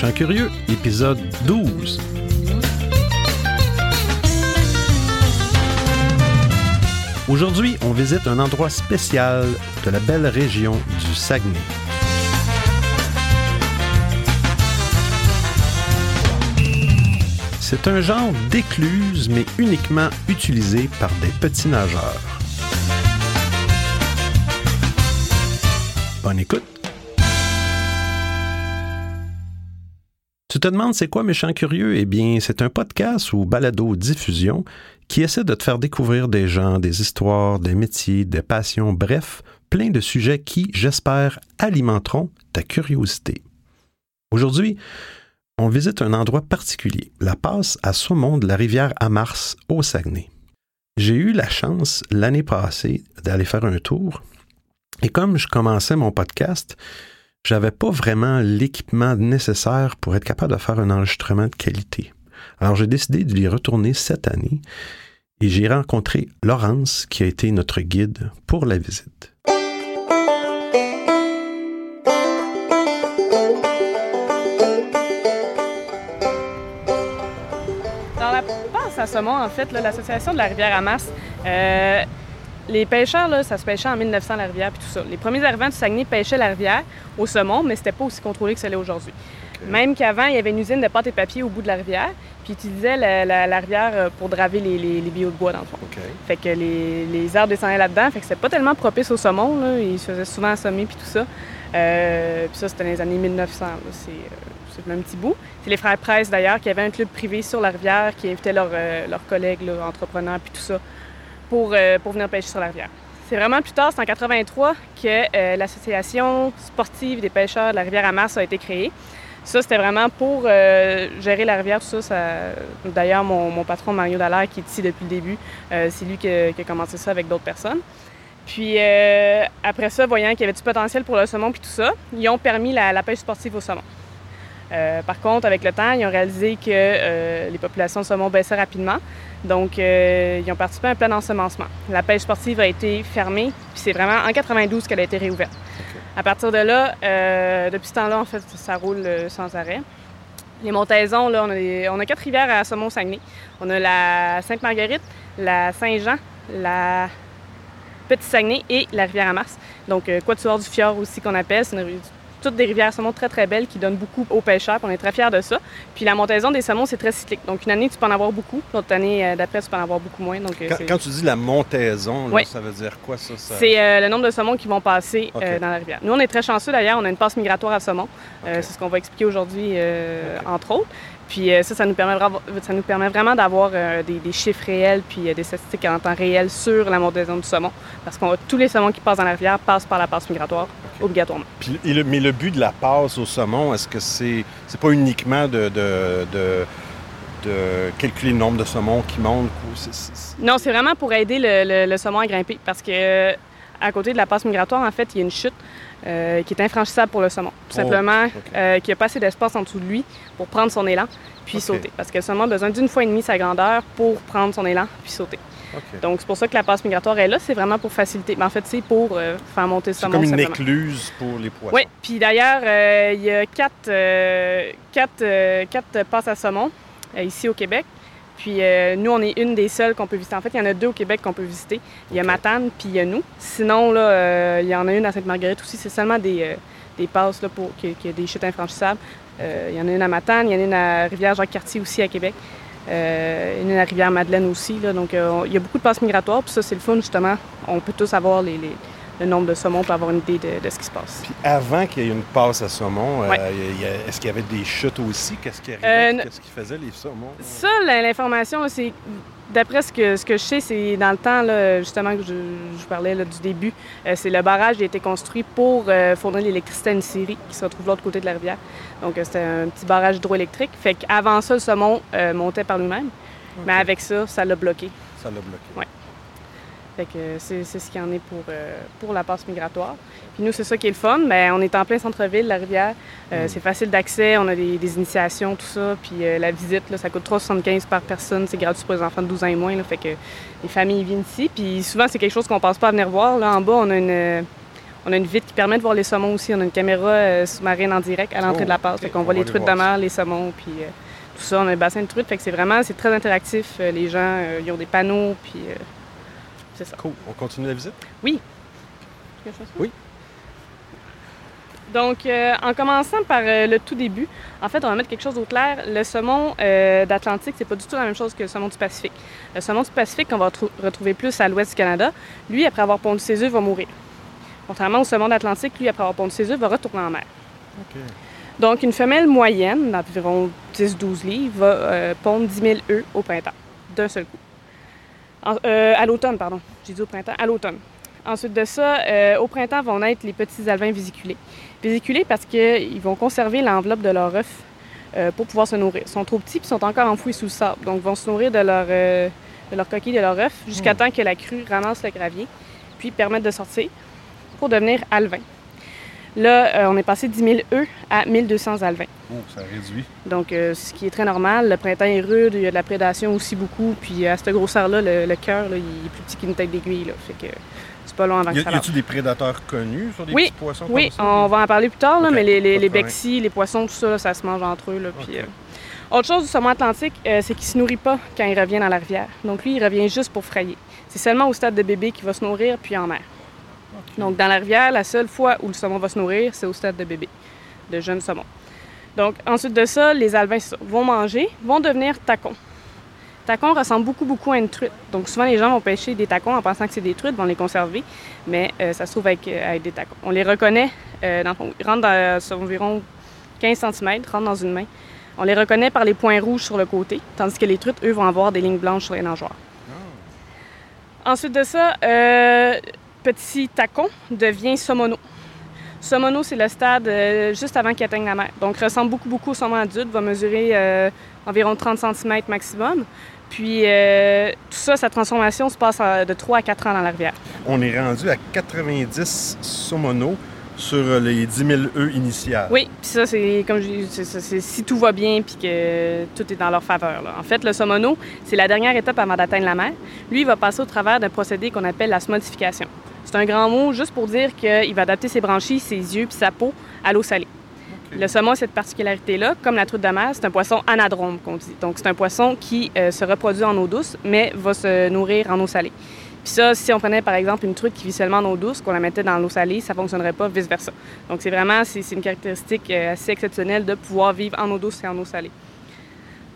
Méchant Curieux, épisode 12. Aujourd'hui, on visite un endroit spécial de la belle région du Saguenay. C'est un genre d'écluse, mais uniquement utilisé par des petits nageurs. Bonne écoute. Tu te demandes c'est quoi Méchant Curieux? Eh bien, c'est un podcast ou balado-diffusion qui essaie de te faire découvrir des gens, des histoires, des métiers, des passions, bref, plein de sujets qui, j'espère, alimenteront ta curiosité. Aujourd'hui, on visite un endroit particulier, la passe à saumon de la rivière Amars au Saguenay. J'ai eu la chance l'année passée d'aller faire un tour et comme je commençais mon podcast, j'avais pas vraiment l'équipement nécessaire pour être capable de faire un enregistrement de qualité. Alors j'ai décidé de y retourner cette année et j'ai rencontré Laurence qui a été notre guide pour la visite. Dans la passe à saumon, en fait, l'association de la rivière Amas, euh, les pêcheurs, là, ça se pêchait en 1900 la rivière puis tout ça. Les premiers arrivants du Saguenay pêchaient la rivière au saumon, mais c'était pas aussi contrôlé que ça l'est aujourd'hui. Même qu'avant, il y avait une usine de pâte et papier au bout de la rivière, puis ils utilisaient la, la- la rivière euh, pour draver les, les, les billots de bois, dans le fond. Fait que les, les arbres descendaient là-dedans, fait que c'était pas tellement propice au saumon, là. Ils se faisaient souvent assommer puis tout ça. Euh, puis ça, c'était dans les années 1900, là. C'est, euh, c'est le même petit bout. C'est les frères Price, d'ailleurs, qui avaient un club privé sur la rivière, qui invitaient leurs, euh, leurs collègues, entrepreneurs puis tout ça, pour, euh, pour venir pêcher sur la rivière. C'est vraiment plus tard, c'est en 83, que euh, l'association sportive des pêcheurs de la rivière Amas a été créée. Ça, c'était vraiment pour euh, gérer la rivière, ça. D'ailleurs, mon, patron Mario Dallaire, qui est ici depuis le début, c'est lui qui a, commencé ça avec d'autres personnes. Puis après ça, voyant qu'il y avait du potentiel pour le saumon puis tout ça, ils ont permis la, la pêche sportive au saumon. Par contre, avec le temps, ils ont réalisé que les populations de saumon baissaient rapidement. Donc, euh, ils ont participé à un plan d'ensemencement. La pêche sportive a été fermée, puis c'est vraiment en 92 qu'elle a été réouverte. À partir de là, euh, depuis ce temps-là, en fait, ça roule euh, sans arrêt. Les montaisons, là, on a, des- on a quatre rivières à Saumon-Saguenay. On a la Sainte-Marguerite, la Saint-Jean, la Petit-Saguenay et la rivière Amas. Donc, euh, Quatuor du Fjord aussi qu'on appelle. C'est une ri- toutes des rivières saumon très, très belles qui donnent beaucoup aux pêcheurs. puis on est très fiers de ça. Puis la montaison des saumons, c'est très cyclique. Donc, une année, tu peux en avoir beaucoup. L'autre année euh, d'après, tu peux en avoir beaucoup moins. Donc, euh, Quand, tu dis la montaison, là, Oui. ça veut dire quoi ça? ça? c'est euh, le nombre de saumons qui vont passer euh, dans la rivière. Nous, on est très chanceux d'ailleurs. On a une passe migratoire à saumon. C'est ce qu'on va expliquer aujourd'hui, entre autres. Puis euh, ça, ça nous permet, vra- ça nous permet vraiment d'avoir euh, des, des chiffres réels puis euh, des statistiques en temps réel sur la montaison du saumon. Parce que tous les saumons qui passent dans la rivière passent par la passe migratoire, obligatoirement. Puis, le- mais le but de la passe au saumon, est-ce que c'est c'est pas uniquement de, de, de, de calculer le nombre de saumons qui montent? ou c'est- c'est- c'est- Non, c'est vraiment pour aider le, le- le saumon à grimper. Parce que euh, à côté de la passe migratoire, en fait, il y a une chute euh, qui est infranchissable pour le saumon. Tout Oh, simplement, euh, qu'il n'y a pas assez d'espace en dessous de lui pour prendre son élan puis sauter. Parce que le saumon a besoin d'une fois et demie sa grandeur pour prendre son élan puis sauter. Donc, c'est pour ça que la passe migratoire est là. C'est vraiment pour faciliter. Mais en fait, c'est pour euh, faire monter le C'est saumon. comme une simplement. écluse pour les poissons. Oui, puis d'ailleurs, il y a quatre, quatre, quatre passes à saumon ici au Québec. Puis euh, nous, on est une des seules qu'on peut visiter. En fait, il y en a deux au Québec qu'on peut visiter. Il y a. Matane, puis il y a nous. Sinon, là, euh, il y en a une à Sainte-Marguerite aussi. C'est seulement des, euh, des passes là, pour qu'il y ait des chutes infranchissables. Euh, il y en a une à Matane, il y en a une à Rivière-Jacques-Cartier aussi à Québec. Euh, une à Rivière-Madeleine aussi. Là. Donc, euh, il y a beaucoup de passes migratoires. Puis ça, c'est le fun, justement. On peut tous avoir les, les- le nombre de saumons pour avoir une idée de- de ce qui se passe. Puis avant qu'il y ait une passe à saumon, euh, Ouais. est-ce qu'il y avait des chutes aussi? Qu'est-ce qui Euh, arrivait? n- Qu'est-ce qu'ils faisaient les saumons? Ça, l'information, c'est d'après ce que, ce que je sais, c'est dans le temps, là, justement, que je, je parlais là, du début, euh, c'est le barrage qui a été construit pour euh, fournir l'électricité à une scierie qui se retrouve de l'autre côté de la rivière. Donc, euh, c'était un petit barrage hydroélectrique. Fait qu'avant ça, le saumon euh, montait par lui-même. Mais avec ça, ça l'a bloqué. Ça l'a bloqué. Fait que c'est ce qu'il y en est pour, euh, pour la passe migratoire. Puis nous, c'est ça qui est le fun. Bien, on est en plein centre-ville, la rivière. Euh, Mm. C'est facile d'accès, on a des, des initiations, tout ça. Puis euh, la visite, là, ça coûte 3,75 par personne. C'est gratuit pour les enfants de 12 ans et moins. là. fait que les familles viennent ici. Puis souvent, c'est quelque chose qu'on ne pense pas à venir voir. Là, en bas, on a une, On a une vitre qui permet de voir les saumons aussi. On a une caméra sous-marine en direct à l'entrée Oh, de la passe. ok. Fait qu'on voit les truites de mer, les saumons, puis tout ça. On a un bassin de truites. Fait que c'est vraiment, c'est très interactif. Les gens, ils ont des panneaux, puis c'est ça. Cool. On continue la visite? Oui. Donc, euh, en commençant par euh, le tout début, en fait, on va mettre quelque chose au clair. Le saumon euh, d'Atlantique, c'est pas du tout la même chose que le saumon du Pacifique. Le saumon du Pacifique, qu'on va retrou- retrouver plus à l'ouest du Canada, lui, après avoir pondu ses œufs, va mourir. Contrairement au saumon d'Atlantique, lui, après avoir pondu ses œufs, va retourner en mer. OK. Donc, une femelle moyenne, d'environ 10-12 livres, va euh, pondre 10 000 œufs au printemps, d'un seul coup. En- euh, à l'automne, pardon. J'ai dit au printemps, à l'automne. Ensuite de ça, euh, au printemps vont naître les petits alevins vésiculés. Vésiculés parce qu'ils vont conserver l'enveloppe de leur œuf euh, pour pouvoir se nourrir. Ils sont trop petits et sont encore enfouis sous le sable. Donc, ils vont se nourrir de leur, de leur coquille, de leur œuf, jusqu'à temps que la crue ramasse le gravier, puis permette de sortir pour devenir alevins. Là, euh, on est passé de 10 000 œufs à 1200 alevins. Oh, ça réduit. Donc, euh, ce qui est très normal. Le printemps est rude, il y a de la prédation aussi beaucoup. Puis à cette grosseur-là, le, le cœur, il est plus petit qu'une tête d'aiguille. là. Fait que c'est pas long avant Y, que a- ça y a-tu des prédateurs connus sur des Oui, petits poissons Oui, comme ça? on va en parler plus tard, là, mais les, les, de les problème. bexis, les poissons, tout ça, là, ça se mange entre eux. Là, puis, euh, Autre chose du saumon atlantique, euh, c'est qu'il se nourrit pas quand il revient dans la rivière. Donc lui, il revient juste pour frayer. C'est seulement au stade de bébé qu'il va se nourrir, puis en mer. Donc dans la rivière, la seule fois où le saumon va se nourrir, c'est au stade de bébé, de jeune saumon. Donc ensuite de ça, les ça, vont manger, vont devenir tacons. Tacons ressemble beaucoup, beaucoup à une truite. Donc souvent, les gens vont pêcher des tacons en pensant que c'est des truites, vont les conserver, mais euh, ça se trouve avec, euh, avec des tacons. On les reconnaît, euh, dans ils rentrent dans, sur environ 15 cm, rentrent dans une main. On les reconnaît par les points rouges sur le côté, tandis que les truites, eux, vont avoir des lignes blanches sur les nageoires. Ensuite de ça, petit tacon devient somono. Somono, c'est le stade euh, juste avant qu'il atteigne la mer. Donc, ressemble beaucoup, beaucoup au saumon adulte, va mesurer euh, environ 30 cm maximum. Puis, euh, tout ça, sa transformation se passe de 3 à 4 ans dans la rivière. On est rendu à 90 saumonos sur les 10 000 œufs initiales. Oui, puis ça, c'est comme je dis, c'est si tout va bien puis que tout est dans leur faveur. là. En fait, le somono, c'est la dernière étape avant d'atteindre la mer. Lui, il va passer au travers d'un procédé qu'on appelle la smodification. C'est un grand mot juste pour dire qu'il va adapter ses branchies, ses yeux puis sa peau à l'eau salée. Le saumon a cette particularité-là, comme la truite de mer, c'est un poisson anadrome qu'on dit. Donc, c'est un poisson qui euh, se reproduit en eau douce, mais va se nourrir en eau salée. Puis ça, si on prenait par exemple une truite qui vit seulement en eau douce, qu'on la mettait dans l'eau salée, ça ne fonctionnerait pas, vice-versa. Donc, c'est vraiment c'est une caractéristique euh, assez exceptionnelle de pouvoir vivre en eau douce et en eau salée.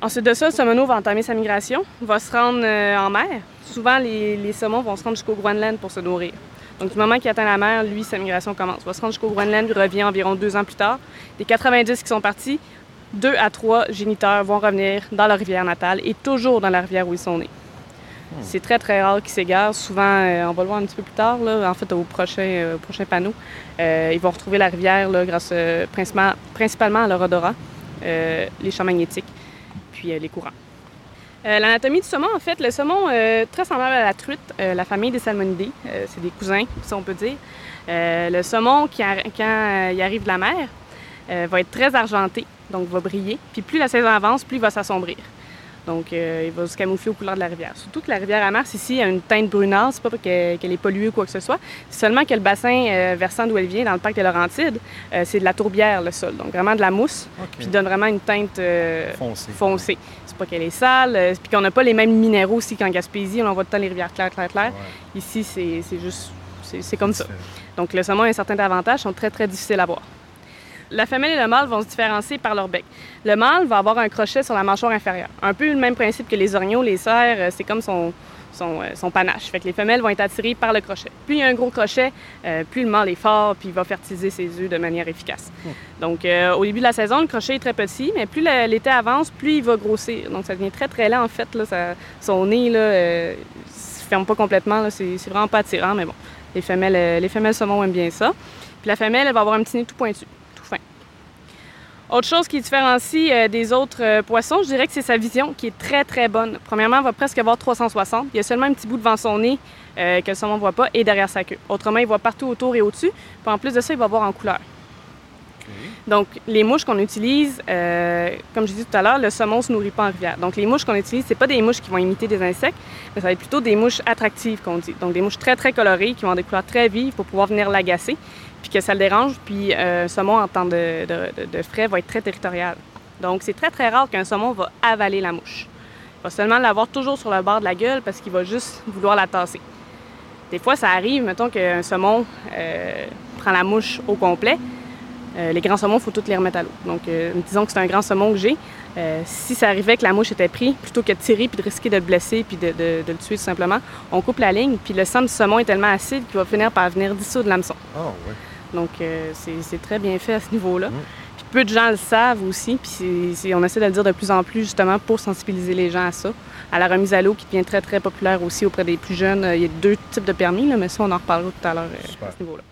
Ensuite de ça, le saumono va entamer sa migration, va se rendre euh, en mer. Souvent, les, les saumons vont se rendre jusqu'au Groenland pour se nourrir. Donc, du moment qu'il atteint la mer, lui, sa migration commence. Il va se rendre jusqu'au Groenland, puis revient environ deux ans plus tard. Des 90 qui sont partis, deux à trois géniteurs vont revenir dans leur rivière natale et toujours dans la rivière où ils sont nés. C'est très, très rare qu'ils s'égarent. Souvent, euh, on va le voir un petit peu plus tard, là, en fait, au prochain, euh, au prochain panneau. Euh, ils vont retrouver la rivière là, grâce principalement, principalement à leur odorat, les champs magnétiques, puis les courants. Euh, L'anatomie du saumon, en fait, le saumon, euh, très semblable à la truite, euh, la famille des salmonidés, c'est des cousins, si on peut dire. Le saumon, qui quand il arrive de la mer, va être très argenté, donc va briller. Puis plus la saison avance, plus il va s'assombrir. Donc, il va se camoufler aux couleurs de la rivière. Surtout que la rivière Amars, ici, a une teinte brunâtre. C'est pas qu'elle qu'elle est polluée ou quoi que ce soit. C'est seulement que le bassin versant d'où elle vient, dans le parc des Laurentides, c'est de la tourbière, le sol. Donc, vraiment de la mousse, OK. puis donne vraiment une teinte Foncé. foncée. C'est pas qu'elle est sale, euh, puis qu'on n'a pas les mêmes minéraux aussi qu'en Gaspésie. On en voit tout le temps les rivières claires, claires, claires. Ouais, Ici, c'est c'est juste... c'est- C'est comme ça. Donc, le saumon a un certain avantage, sont très, très difficiles à voir. La femelle et le mâle vont se différencier par leur bec. Le mâle va avoir un crochet sur la mâchoire inférieure. Un peu le même principe que les orignaux, les cerfs, euh, c'est comme son, son, euh, son panache. Fait que les femelles vont être attirées par le crochet. Plus il y a un gros crochet, euh, plus le mâle est fort, puis il va fertiliser ses œufs de manière efficace. Donc, euh, au début de la saison, le crochet est très petit, mais plus l'été avance, plus il va grossir. Donc, ça devient très, très lent, en fait. Là, ça- son nez, là, euh, se ferme pas complètement. C'est vraiment pas attirant, mais bon. Les femelles, les femelles saumon aiment bien ça. Puis la femelle, elle va avoir un petit nez tout pointu. Autre chose qui différencie euh, des autres euh, poissons, je dirais que c'est sa vision qui est très très bonne. Premièrement, elle va presque avoir 360. Il y a seulement un petit bout devant son nez euh, que le saumon ne voit pas et derrière sa queue. Autrement, il voit partout autour et au-dessus. Puis en plus de ça, il va voir en couleur. Donc, les mouches qu'on utilise, comme je disais tout à l'heure, le saumon ne se nourrit pas en rivière. Donc, les mouches qu'on utilise, c'est pas des mouches qui vont imiter des insectes, mais ça va être plutôt des mouches attractives, qu'on dit. Donc, des mouches très, très colorées, qui vont avoir des couleurs très vives pour pouvoir venir l'agacer, puis que ça le dérange. Puis, euh, un saumon, en temps de, frais, va être très territorial. Donc, c'est très, très rare qu'un saumon va avaler la mouche. Il va seulement l'avoir toujours sur le bord de la gueule parce qu'il va juste vouloir la tasser. Des fois, ça arrive, mettons qu'un saumon euh, prend la mouche au complet, euh, les grands saumons, il faut toutes les remettre à l'eau. Donc, disons que c'est un grand saumon que j'ai. Si ça arrivait que la mouche était prise, plutôt que de tirer puis de risquer de le blesser puis de, le tuer tout simplement, on coupe la ligne. Puis le sang du saumon est tellement acide qu'il va finir par venir dissoudre l'hameçon. Ouais. Donc, c'est très bien fait à ce niveau-là. Mm. Puis peu de gens le savent aussi. Puis on essaie de le dire de plus en plus justement pour sensibiliser les gens à ça. À la remise à l'eau qui devient très, très populaire aussi auprès des plus jeunes. Il y a deux types de permis, là, mais ça, on en reparlera tout à l'heure à ce niveau-là.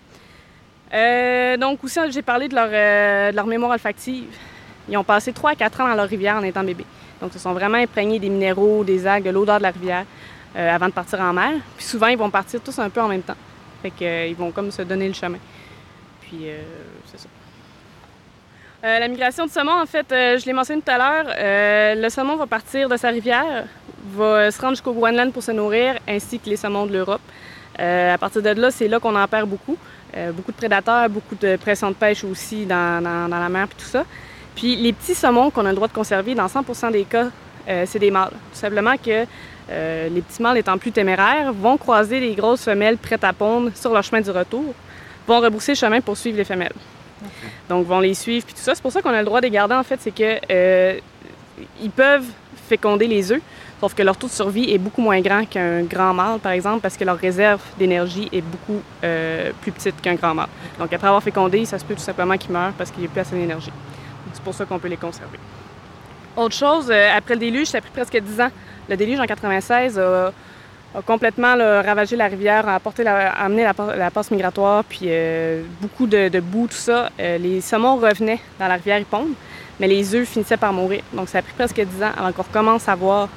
Euh, donc aussi, j'ai parlé euh, de leur, mémoire olfactive. Ils ont passé 3 à 4 ans dans leur rivière en étant bébés. Donc, ils se sont vraiment imprégnés des minéraux, des algues, de l'odeur de la rivière euh, avant de partir en mer. Puis souvent, ils vont partir tous un peu en même temps. Fait qu'ils vont comme se donner le chemin. Puis, c'est ça. la migration du saumon, en fait, je l'ai mentionné tout à l'heure, le saumon va partir de sa rivière, va se rendre jusqu'au Groenland pour se nourrir, ainsi que les saumons de l'Europe. à partir de là, c'est là qu'on en perd beaucoup. Euh, beaucoup de prédateurs, beaucoup de pression de pêche aussi dans, la mer et tout ça. Puis les petits saumons qu'on a le droit de conserver, dans 100% des cas, euh, c'est des mâles. Tout simplement que euh, les petits mâles étant plus téméraires vont croiser les grosses femelles prêtes à pondre sur leur chemin du retour, vont rebrousser le chemin pour suivre les femelles. Donc vont les suivre puis tout ça. C'est pour ça qu'on a le droit de les garder en fait, c'est que ils peuvent féconder les œufs, Sauf que leur taux de survie est beaucoup moins grand qu'un grand mâle, par exemple, parce que leur réserve d'énergie est beaucoup euh, plus petite qu'un grand mâle. Donc, après avoir fécondé, ça se peut tout simplement qu'ils meurent parce qu'il n'y a plus assez d'énergie. C'est pour ça qu'on peut les conserver. Autre chose, euh, après le déluge, ça a pris presque 10 ans. Le déluge en 96 a, complètement ravagé la rivière, a, apporté amené la, passe migratoire, puis euh, beaucoup de, boue, tout ça. les saumons revenaient dans la rivière Iponde, mais les œufs finissaient par mourir. Donc, ça a pris presque 10 ans avant qu'on recommence à voir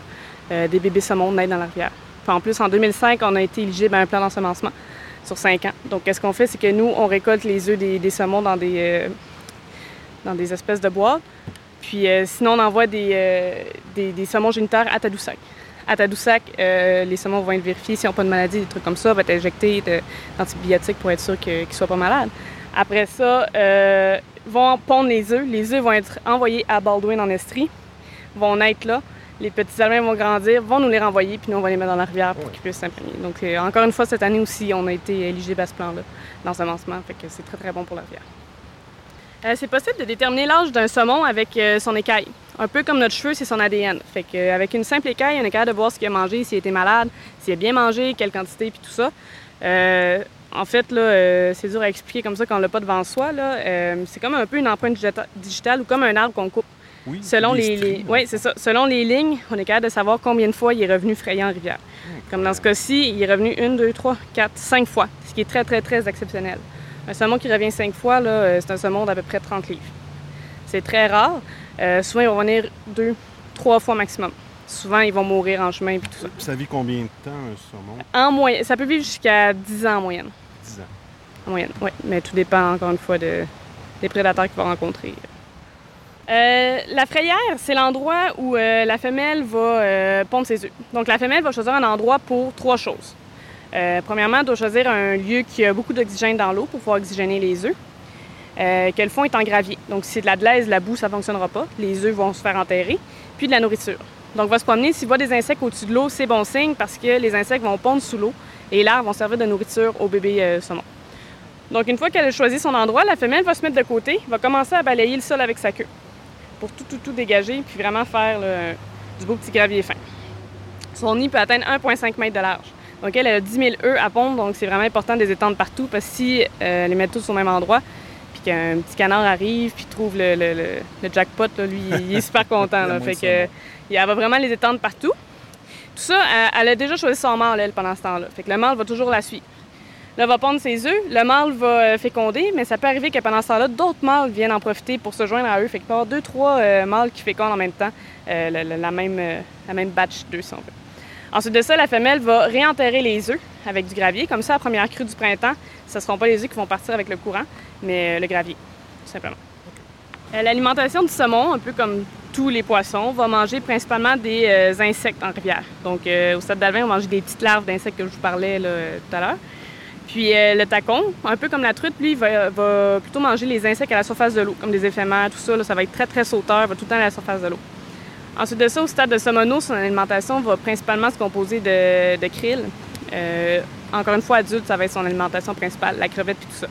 euh, des bébés saumons naître dans la rivière. en plus, en 2005, on a été éligible à un plan d'ensemencement sur cinq ans. Donc, qu'est-ce qu'on fait? C'est que nous, on récolte les œufs des, saumons dans des, euh, dans des espèces de boîtes. Puis euh, sinon, on envoie des, des, saumons génitaires à Tadoussac. À Tadoussac, les saumons vont être vérifiés s'ils n'ont pas de maladie, des trucs comme ça, vont être injectés d'antibiotiques pour être sûr qu'ils ne soient pas malades. Après ça, vont pondre les œufs. Les œufs vont être envoyés à Baldwin en Estrie, vont naître là les petits albins vont grandir, vont nous les renvoyer, puis nous, on va les mettre dans la rivière pour qu'ils puissent s'imprégner. Donc, euh, encore une fois, cette année aussi, on a été éligible à ce plan-là, dans ce lancement, fait que c'est très, très bon pour la rivière. Euh, c'est possible de déterminer l'âge d'un saumon avec euh, son écaille. Un peu comme notre cheveu, c'est son ADN. Fait qu'avec une simple écaille, on est capable de voir ce qu'il a mangé, s'il été malade, s'il a bien mangé, quelle quantité, puis tout ça. en fait, là, c'est dur à expliquer comme ça quand on l'a pas devant soi. c'est comme un peu une empreinte digitale ou comme un arbre qu'on coupe. Oui, selon les, c'est ça. Selon les lignes, on est capable de savoir combien de fois il est revenu frayer en rivière. Comme dans ce cas-ci, il est revenu une, deux, trois, quatre, cinq fois, ce qui est très, très, très exceptionnel. Un saumon qui revient cinq fois, là, euh, c'est un saumon d'à peu près 30 livres. C'est très rare. Euh, souvent, ils vont revenir deux, trois fois maximum. Souvent, ils vont mourir en chemin et tout ça. Ça vit combien de temps, un saumon? En moyenne. Ça peut vivre jusqu'à 10 ans en moyenne. 10 ans. En moyenne, oui. Mais tout dépend, encore une fois, de, des prédateurs qu'il va rencontrer. Euh, la frayère, c'est l'endroit où euh, la femelle va pondre ses œufs. Donc, la femelle va choisir un endroit pour trois choses. premièrement, elle doit choisir un lieu qui a beaucoup d'oxygène dans l'eau pour pouvoir oxygéner les œufs. Que le fond est en gravier. Donc, si c'est de la glaise, la boue, ça ne fonctionnera pas. Les œufs vont se faire enterrer. Puis de la nourriture. Donc, va se promener. S'il voit des insectes au-dessus de l'eau, c'est bon signe parce que les insectes vont pondre sous l'eau et les larves vont servir de nourriture au bébé saumon. Donc, une fois qu'elle a choisi son endroit, la femelle va se mettre de côté, va commencer à balayer le sol avec sa queue pour tout, tout, tout dégager, puis vraiment faire du beau petit gravier fin. Son nid peut atteindre 1,5 m de large. Donc, elle, a 10 000 œufs à pondre, donc c'est vraiment important de les étendre partout, parce que si euh, les met tous au même endroit, qu'un petit canard arrive, puis trouve le, le, jackpot, lui, il est super content. Là, fait que, elle va vraiment les étendre partout. Tout ça, elle, a déjà choisi son mâle, elle, pendant ce temps-là. Fait que le mâle va toujours la suivre. Là, va pondre ses œufs, le mâle va euh, féconder, mais ça peut arriver que pendant ce temps-là, d'autres mâles viennent en profiter pour se joindre à eux. Fait que avoir deux, trois euh, mâles qui fécondent en même temps euh, la, même, la même batch d'œufs, si on veut. Ensuite de ça, la femelle va réenterrer les œufs avec du gravier. Comme ça, la première crue du printemps, ce ne seront pas les œufs qui vont partir avec le courant, mais le gravier. tout simplement. Euh, L'alimentation du saumon, un peu comme tous les poissons, va manger principalement des euh, insectes en rivière. Donc, euh, au stade d'Alvin, on mange des petites larves d'insectes que je vous parlais tout à l'heure. Puis euh, le tacon, un peu comme la truite, lui, va, plutôt manger les insectes à la surface de l'eau, comme des éphémères, tout ça. ça va être très, très sauteur, va tout le temps à la surface de l'eau. Ensuite de ça, au stade de Somono, son alimentation va principalement se composer de, de krill. Euh, encore une fois, adulte, ça va être son alimentation principale, la crevette et tout ça.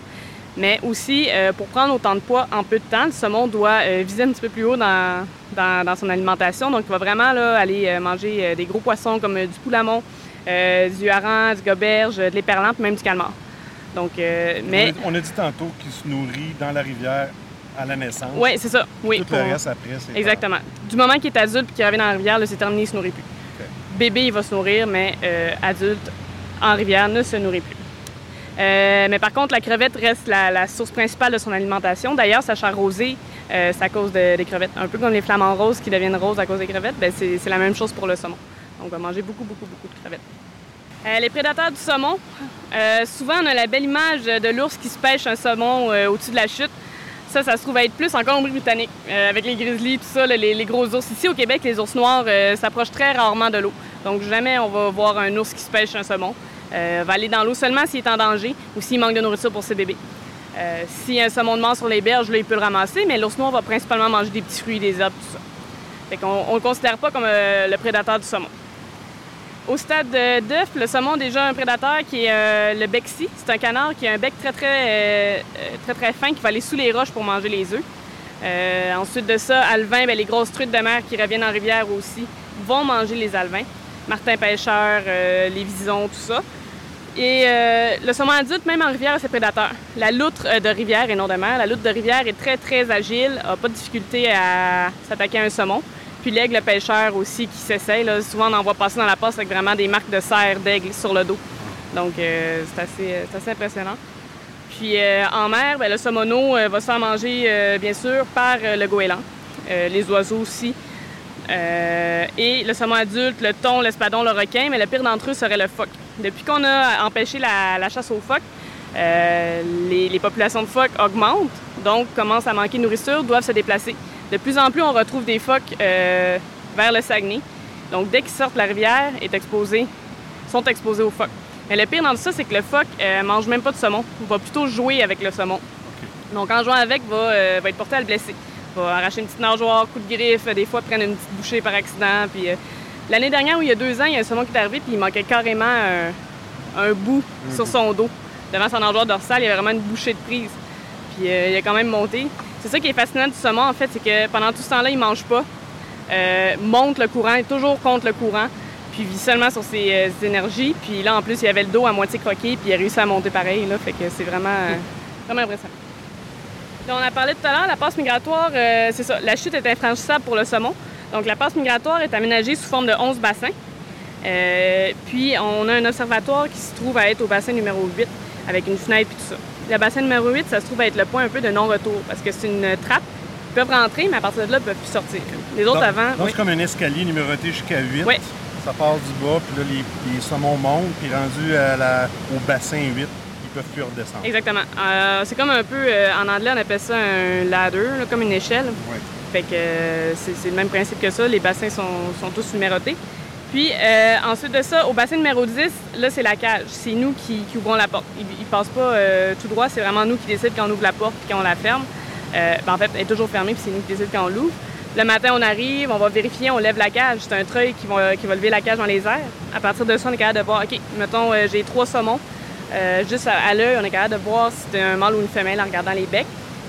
Mais aussi, euh, pour prendre autant de poids en peu de temps, le saumon doit euh, viser un petit peu plus haut dans, dans, son alimentation. Donc, il va vraiment là, aller manger des gros poissons comme du poulamon, du hareng, du goberge, de l'éperlan, puis même du calmar. Donc, mais... On a, on a dit tantôt qu'il se nourrit dans la rivière à la naissance. Oui, c'est ça. Oui, Tout pour- le reste après, c'est Exactement. Du moment qu'il est adulte et qu'il revient dans la rivière, c'est terminé, il ne se nourrit plus. Bébé, il va se nourrir, mais euh, adulte, en rivière, ne se nourrit plus. Euh, mais par contre, la crevette reste la, la source principale de son alimentation. D'ailleurs, sa chair rosée, euh, c'est à cause de- des crevettes. Un peu comme les flamants roses qui deviennent roses à cause des crevettes, ben, c'est la même chose pour le saumon. Donc, on va manger beaucoup, beaucoup, beaucoup de crevettes. Euh, les prédateurs du saumon, souvent on a la belle image de l'ours qui se pêche un saumon au-dessus de la chute. Ça, ça se trouve à être plus en Colombie-Britannique, euh, avec les grizzlies, tout ça, les, gros ours. Ici, au Québec, les ours noirs euh, s'approchent très rarement de l'eau. Donc, jamais on va voir un ours qui se pêche un saumon. Euh, va aller dans l'eau seulement s'il est en danger ou s'il manque de nourriture pour ses bébés. Euh, S'il y a un saumon de mort sur les berges, là, il peut le ramasser, mais l'ours noir va principalement manger des petits fruits, des herbes, tout ça. Fait qu'on on le considère pas comme le prédateur du saumon. Au stade de- d'œuf, le saumon a déjà un prédateur qui est euh, le bexy. C'est un canard qui a un bec très très, euh, euh, très très fin qui va aller sous les roches pour manger les œufs. Ensuite de ça, alvin, ben, les grosses truites de mer qui reviennent en rivière aussi vont manger les alvins. Martin pêcheur, les visons, tout ça. Et le saumon adulte, même en rivière, a ses prédateurs. La loutre de rivière et non de mer. La loutre de rivière est très très agile, n'a pas de difficulté à s'attaquer à un saumon. Puis l'aigle pêcheur aussi qui s'essaye. Souvent, on en voit passer dans la passe avec vraiment des marques de serre d'aigle sur le dos. Donc, euh, c'est assez, c'est assez impressionnant. Puis euh, en mer, ben, le saumono euh, va se faire manger, euh, bien sûr, par euh, le goéland. Euh, les oiseaux aussi. Euh, et le saumon adulte, le thon, l'espadon, le requin, mais le pire d'entre eux serait le phoque. Depuis qu'on a empêché la, chasse aux phoques, euh, les, les populations de phoques augmentent, donc commencent à manquer de nourriture, doivent se déplacer. De plus en plus, on retrouve des phoques euh, vers le Saguenay. Donc, dès qu'ils sortent la rivière, est exposé, sont exposés aux phoques. Mais le pire dans tout ça, c'est que le phoque euh, mange même pas de saumon. Il va plutôt jouer avec le saumon. Donc, en jouant avec, va, euh, va être porté à le blesser. Va arracher une petite nageoire, coup de griffe, des fois prendre une petite bouchée par accident. Puis, euh, l'année dernière, où il y a deux ans, il y a un saumon qui est arrivé, puis il manquait carrément un, un bout sur son dos. Devant son nageoire dorsale, il y avait vraiment une bouchée de prise. Puis, il a quand même monté. C'est ça qui est fascinant du saumon, en fait, c'est que pendant tout ce temps-là, il mange pas. Euh, monte le courant, est toujours contre le courant, puis vit seulement sur ses, euh, ses énergies. Puis là, en plus, il avait le dos à moitié croqué, puis il a réussi à monter pareil. Là, fait que c'est vraiment, euh, vraiment impressionnant. On a parlé tout à l'heure, la passe migratoire, c'est ça. La chute est infranchissable pour le saumon. Donc, la passe migratoire est aménagée sous forme de 11 bassins. Puis, on a un observatoire qui se trouve à être au bassin numéro 8, avec une fenêtre et tout ça. Le bassin numéro 8, ça se trouve être le point un peu de non-retour, parce que c'est une trappe. Ils peuvent rentrer, mais à partir de là, ils peuvent plus sortir. Les autres Donc- avant. Donc, oui. c'est comme un escalier numéroté jusqu'à 8. Oui. Ça part du bas, puis là, les, les saumons montent, puis rendu à la- au bassin 8, ils peuvent plus redescendre. Exactement. Euh, c'est comme un peu, euh, en anglais, on appelle ça un ladder, là, comme une échelle. Ouais. Fait que euh, c'est c'est le même principe que ça. Les bassins sont, sont tous numérotés. Puis euh, ensuite de ça, au bassin numéro 10, là, c'est la cage. C'est nous qui, ouvrons la porte. Ils ne passent pas euh, tout droit. C'est vraiment nous qui décident quand on ouvre la porte et quand on la ferme. Euh, ben, en fait, elle est toujours fermée, puis c'est nous qui décidons quand on l'ouvre. Le matin, on arrive, on va vérifier, on lève la cage. C'est un treuil qui va, qui va lever la cage dans les airs. À partir de ça, on est capable de voir, OK, mettons, j'ai trois saumons. Juste à l'œil, on est capable de voir si c'est un mâle ou une femelle en regardant les becs.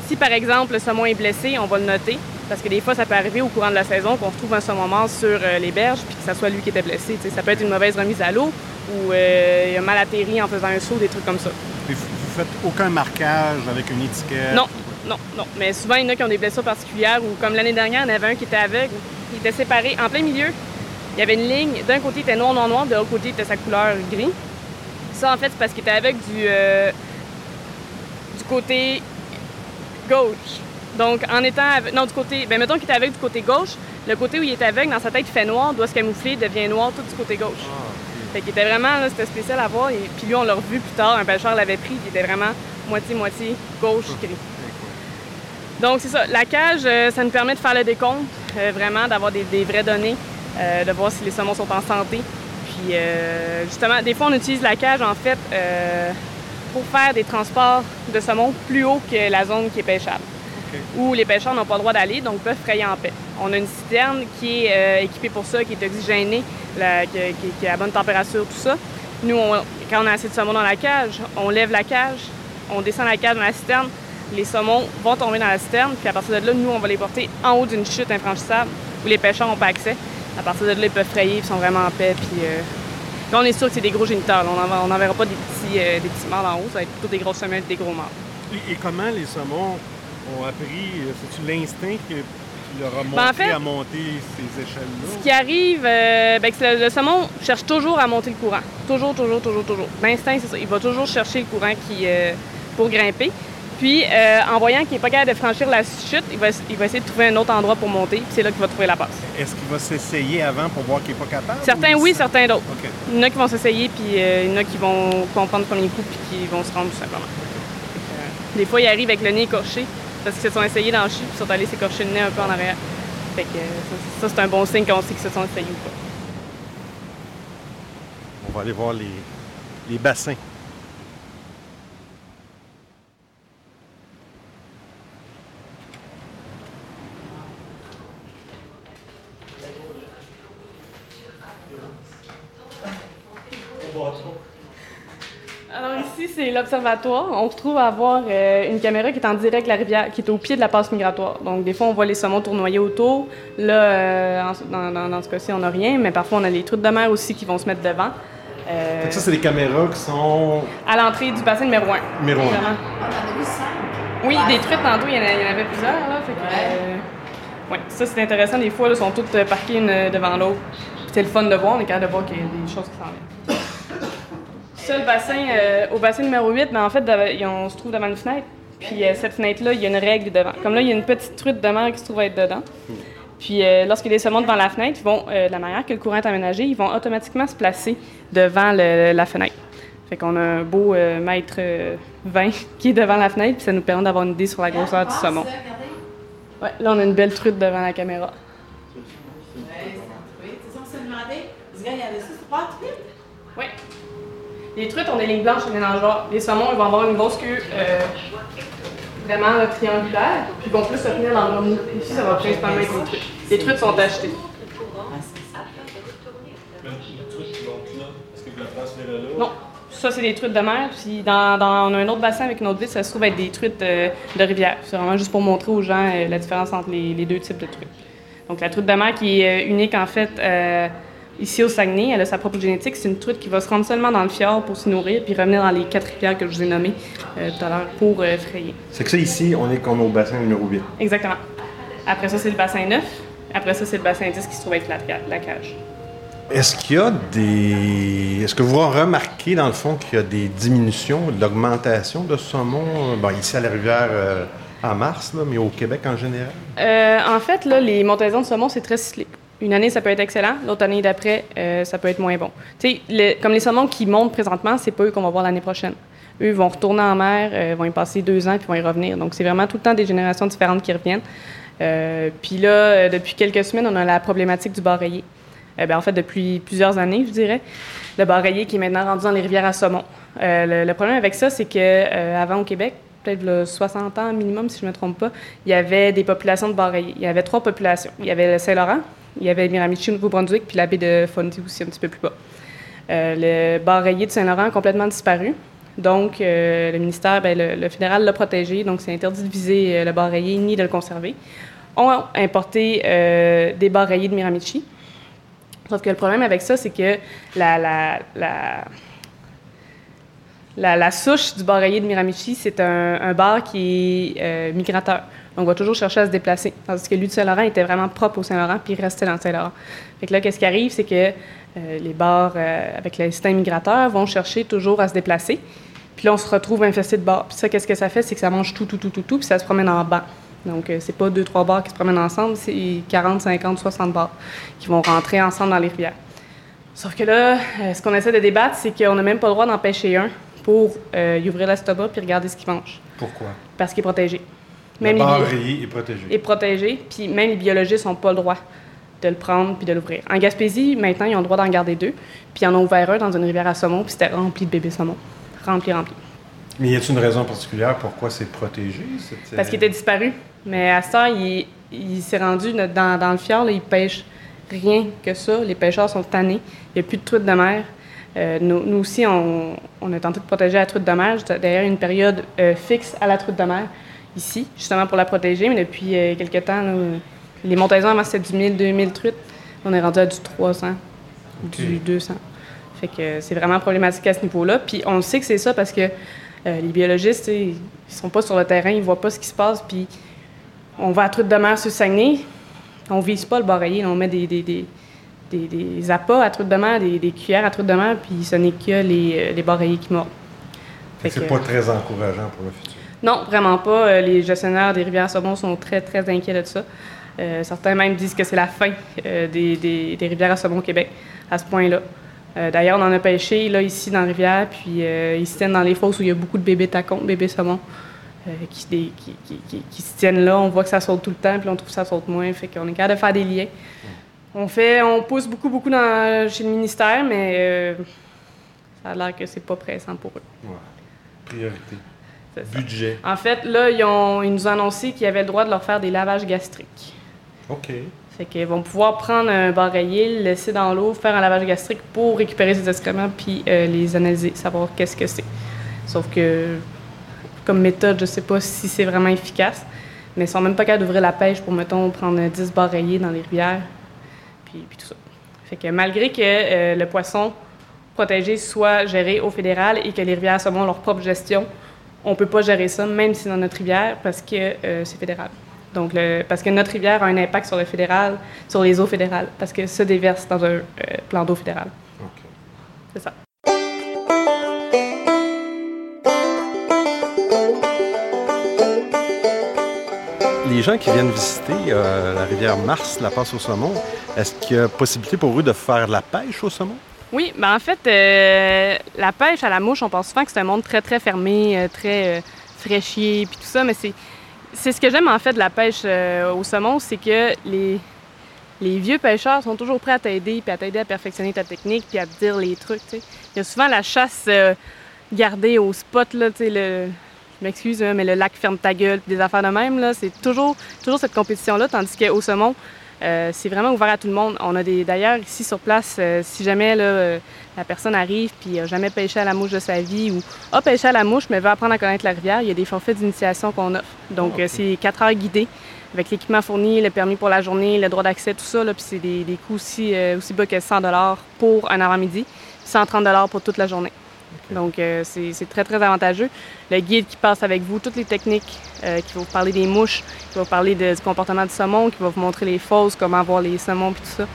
Si, par exemple, le saumon est blessé, on va le noter. Parce que des fois, ça peut arriver au courant de la saison qu'on retrouve un saumon mort sur euh, les berges puis que ça soit lui qui était blessé. Ça peut être une mauvaise remise à l'eau ou euh, il a mal atterri en faisant un saut, des trucs comme ça. Vous, vous faites aucun marquage avec une étiquette? Non, non, non. Mais souvent, il y en a qui ont des blessures particulières ou comme l'année dernière, il y en avait un qui était aveugle. Il était séparé en plein milieu. Il y avait une ligne. D'un côté, il était noir, noir, noir. De l'autre côté, il était sa couleur gris. Ça, en fait, c'est parce qu'il était aveugle du, euh, du côté gauche. Donc, en étant aveugle, non, du côté, ben mettons qu'il était aveugle du côté gauche, le côté où il est aveugle, dans sa tête, il fait noir, doit se camoufler, devient noir tout du côté gauche. Fait qu'il était vraiment, là, c'était spécial à voir. Et puis lui, on l'a revu plus tard, un pêcheur l'avait pris, puis il était vraiment moitié-moitié gauche-gris. Donc, c'est ça. La cage, euh, ça nous permet de faire le décompte, euh, vraiment, d'avoir des, des vraies données, euh, de voir si les saumons sont en santé. Puis, justement, des fois, on utilise la cage, en fait, pour faire des transports de saumon plus haut que la zone qui est pêchable, où les pêcheurs n'ont pas le droit d'aller, donc peuvent frayer en paix. On a une citerne qui est euh, équipée pour ça, qui est oxygénée, qui, est à bonne température, tout ça. Nous, quand on a assez de saumon dans la cage, on lève la cage, on descend la cage dans la citerne, les saumons vont tomber dans la citerne, puis à partir de là, nous, on va les porter en haut d'une chute infranchissable où les pêcheurs n'ont pas accès. À partir de là, ils peuvent frayer, ils sont vraiment en paix, puis euh, là, on est sûr que c'est des gros géniteurs. là. On n'en verra pas des petits, euh, petits mâles en haut, ça va être plutôt des grosses femelles, des gros. Et, et comment les saumons ont appris, euh, c'est-tu l'instinct qui leur a montré Ben, en fait, à monter ces échelles-là? Ce qui arrive, euh, ben, que le, le saumon cherche toujours à monter le courant. Toujours, toujours, toujours, toujours. L'instinct, c'est ça. Il va toujours chercher le courant qui, euh, pour grimper. Puis, euh, en voyant qu'il n'est pas capable de franchir la chute, il va, il va essayer de trouver un autre endroit pour monter. Puis c'est là qu'il va trouver la passe. Est-ce qu'il va s'essayer avant pour voir qu'il n'est pas capable? Certains ou- oui, certains d'autres. Il y en a qui vont s'essayer, puis euh, il y en a qui vont comprendre le premier coup, puis qui vont se rendre tout simplement. Euh, des fois, ils arrivent avec le nez écorché parce qu'ils se sont essayés dans le chute, ils sont allés s'écorcher le nez un peu en arrière. Fait que ça, c'est un bon signe qu'on sait qu'ils se sont essayés ou pas. On va aller voir les bassins. Alors ici, c'est l'observatoire. On se trouve à avoir euh, une caméra qui est en direct de la rivière, qui est au pied de la passe migratoire. Donc des fois, on voit les saumons tournoyer autour. Là, euh, en- dans, dans- dans ce cas-ci, on n'a rien, mais parfois, on a les truites de mer aussi qui vont se mettre devant. Euh, Fait que ça, c'est des caméras qui sont à l'entrée du bassin numéro 1. numéro un. Oui, des truites, tantôt, il y en, avait plusieurs. Là, fait que, ouais, ça, c'est intéressant. Des fois, ils sont toutes parquées une devant l'autre. C'est le fun de voir. On est capable de voir qu'il y a des choses qui s'en viennent. Le bassin, euh, au bassin numéro 8, mais en fait, on se trouve devant une fenêtre. Puis euh, cette fenêtre-là, il y a une règle devant. Comme là, il y a une petite truite de mer qui se trouve être dedans. Puis euh, lorsqu'il y a des saumons devant la fenêtre, vont, euh, de la manière que le courant est aménagé, ils vont automatiquement se placer devant la fenêtre. Fait qu'on a un beau mètre euh, 20 qui est devant la fenêtre, puis ça nous permet d'avoir une idée sur la grosseur du saumon. Ouais, là, on a une belle truite devant la caméra. C'est ça truite? Les truites ont des lignes blanches et des nageoires. Les saumons, ils vont avoir une grosse queue euh, vraiment là, triangulaire, puis ils vont plus se tenir dans le mou. Ici, ça va principalement être les truites. Les truites sont achetées. Non. Ça, c'est des truites de mer. Puis dans, dans- on a un autre bassin avec une autre ville, ça se trouve être des truites euh, de rivière. C'est vraiment juste pour montrer aux gens euh, la différence entre les, les deux types de truites. Donc la truite de mer qui est unique en fait ici au Saguenay, elle a sa propre génétique. C'est une truite qui va se rendre seulement dans le fjord pour se nourrir puis revenir dans les quatre rivières que je vous ai nommées euh, tout à l'heure pour euh, frayer. C'est que ça, ici, on est comme au bassin numéro 8. Exactement. Après ça, c'est le bassin 9. Après ça, c'est le bassin 10 qui se trouve avec la, la cage. Est-ce qu'il y a des. Est-ce que vous remarquez, dans le fond, qu'il y a des diminutions, de l'augmentation de saumon, euh, bon, ici à la rivière euh, en mars, là, mais au Québec en général? En fait, là, les montaisons de saumon, c'est très cyclique. Une année, ça peut être excellent. L'autre année d'après, euh, ça peut être moins bon. Tu sais, comme les saumons qui montent présentement, c'est pas eux qu'on va voir l'année prochaine. Eux vont retourner en mer, euh, vont y passer deux ans, puis vont y revenir. Donc, c'est vraiment tout le temps des générations différentes qui reviennent. Euh, puis là, depuis quelques semaines, on a la problématique du bar rayé. Euh, ben, en fait, depuis plusieurs années, je dirais. Le bar rayé qui est maintenant rendu dans les rivières à saumon. Le, problème avec ça, c'est que avant au Québec, peut-être là, 60 ans minimum, si je ne me trompe pas, il y avait des populations de bar rayé. Il y avait trois populations. Il y avait le Saint-Laurent, il y avait Miramichi au Nouveau-Brunswick, puis la baie de Fundy aussi, un petit peu plus bas. Euh, le bar rayé de Saint-Laurent a complètement disparu. Donc, euh, le ministère, ben, le, fédéral l'a protégé, donc c'est interdit de viser euh, le bar rayé ni de le conserver. On a importé euh, des bars rayés de Miramichi. Sauf que le problème avec ça, c'est que la, la, la, la, souche du bar rayé de Miramichi, c'est un, un bar qui est euh, migrateur. Donc, on va toujours chercher à se déplacer. Tandis que lui de Saint-Laurent était vraiment propre au Saint-Laurent, puis il restait dans le Saint-Laurent. Fait que là, qu'est-ce qui arrive, c'est que euh, les bars euh, avec l'instinct migrateur vont chercher toujours à se déplacer. Puis là, on se retrouve infesté de bars. Puis ça, qu'est-ce que ça fait? C'est que ça mange tout, tout, tout, tout, tout, puis ça se promène en banc. Donc, euh, c'est pas deux, trois bars qui se promènent ensemble, c'est 40, 50, 60 bars qui vont rentrer ensemble dans les rivières. Sauf que là, euh, ce qu'on essaie de débattre, c'est qu'on n'a même pas le droit d'en pêcher un pour y ouvrir l'estomac puis regarder ce qu'il mange, Pourquoi? parce qu'il est protégé. Même le les est protégé. est protégé, puis même les biologistes n'ont pas le droit de le prendre puis de l'ouvrir. En Gaspésie, maintenant, ils ont le droit d'en garder deux, puis ils en ont ouvert un dans une rivière à saumon, puis c'était rempli de bébés saumons. Rempli, rempli. Mais y a-t-il une raison particulière pourquoi c'est protégé? Parce qu'il était disparu. Mais à ce temps, il, il s'est rendu dans, dans le fjord, là, il pêche rien que ça. Les pêcheurs sont tannés. Il n'y a plus de truites de mer. Euh, nous, nous aussi, on, on a tenté de protéger la truite de mer. D'ailleurs, une période euh, fixe à la truite de mer ici, justement pour la protéger. Mais depuis euh, quelques temps, là, les montaisons, avant, c'était du 1000, 2000 truites. On est rendu à du 300, du 200. Fait que euh, c'est vraiment problématique à ce niveau-là. Puis on sait que c'est ça parce que euh, les biologistes, ils sont pas sur le terrain, ils voient pas ce qui se passe. Puis on va à truite de mer sur Saguenay, on vise pas le barreiller, on met des, des, des, des, des appâts à truite de mer, des, des cuillères à truite de mer, puis ce n'est que les, les barreillers qui mordent. C'est pas très encourageant pour le futur. Non, vraiment pas. Euh, Les gestionnaires des rivières saumon sont très, très inquiets de ça. Euh, certains même disent que c'est la fin euh, des, des- rivières à saumon au Québec, à ce point-là. D'ailleurs, on en a pêché là, ici dans la rivière, puis ils se tiennent dans les fosses où il y a beaucoup de bébés tacons, bébés saumons, qui, qui, qui- se tiennent là. On voit que ça saute tout le temps, puis on trouve que ça saute moins. Fait qu'on est capable de faire des liens. On fait, on pousse beaucoup, beaucoup dans, chez le ministère, mais ça a l'air que c'est pas pressant pour eux. Priorité. Budget. En fait, là, ils, ont, ils nous ont annoncé qu'ils avaient le droit de leur faire des lavages gastriques. OK. Fait qu'ils vont pouvoir prendre un bareillet, le laisser dans l'eau, faire un lavage gastrique pour récupérer ces excréments puis euh, les analyser, savoir qu'est-ce que c'est. Sauf que, comme méthode, je sais pas si c'est vraiment efficace, mais ils sont même pas capables d'ouvrir la pêche pour, mettons, prendre 10 bareillets dans les rivières, puis, puis tout ça. Fait que malgré que euh, le poisson protégé soit géré au fédéral et que les rivières saumon leur propre gestion, on peut pas gérer ça, même si dans notre rivière, parce que euh, c'est fédéral. Donc, le- parce que notre rivière a un impact sur le fédéral, sur les eaux fédérales, parce que ça déverse dans un euh, plan d'eau fédéral. OK. C'est ça. Les gens qui viennent visiter euh, la rivière Mars, la passe au saumon, est-ce qu'il y a possibilité pour eux de faire de la pêche au saumon? Oui, ben en fait, euh, la pêche à la mouche, on pense souvent que c'est un monde très, très fermé, euh, très euh, fraîchier, puis tout ça, mais c'est, c'est ce que j'aime en fait de la pêche euh, au saumon, c'est que les, les vieux pêcheurs sont toujours prêts à t'aider, puis à t'aider à perfectionner ta technique, puis à te dire les trucs, tu sais. Il y a souvent la chasse gardée au spot, là, tu sais, le... Je m'excuse, hein, mais le lac ferme ta gueule, des affaires de même, là, c'est toujours, toujours cette compétition-là, tandis qu'au saumon, euh, c'est vraiment ouvert à tout le monde. On a des d'ailleurs ici sur place, euh, si jamais là, euh, la personne arrive puis a jamais pêché à la mouche de sa vie ou a pêché à la mouche mais veut apprendre à connaître la rivière, il y a des forfaits d'initiation qu'on offre. Donc euh, c'est quatre heures guidées avec l'équipement fourni, le permis pour la journée, le droit d'accès, tout ça. Là, puis c'est des, des coûts aussi, aussi bas que 100 pour un avant-midi, puis 130 pour toute la journée. Donc, euh, c'est très, très avantageux. Le guide qui passe avec vous toutes les techniques, euh, qui va vous parler des mouches, qui va vous parler de- du comportement du saumon, qui va vous montrer les fosses, comment voir les saumons, puis tout ça.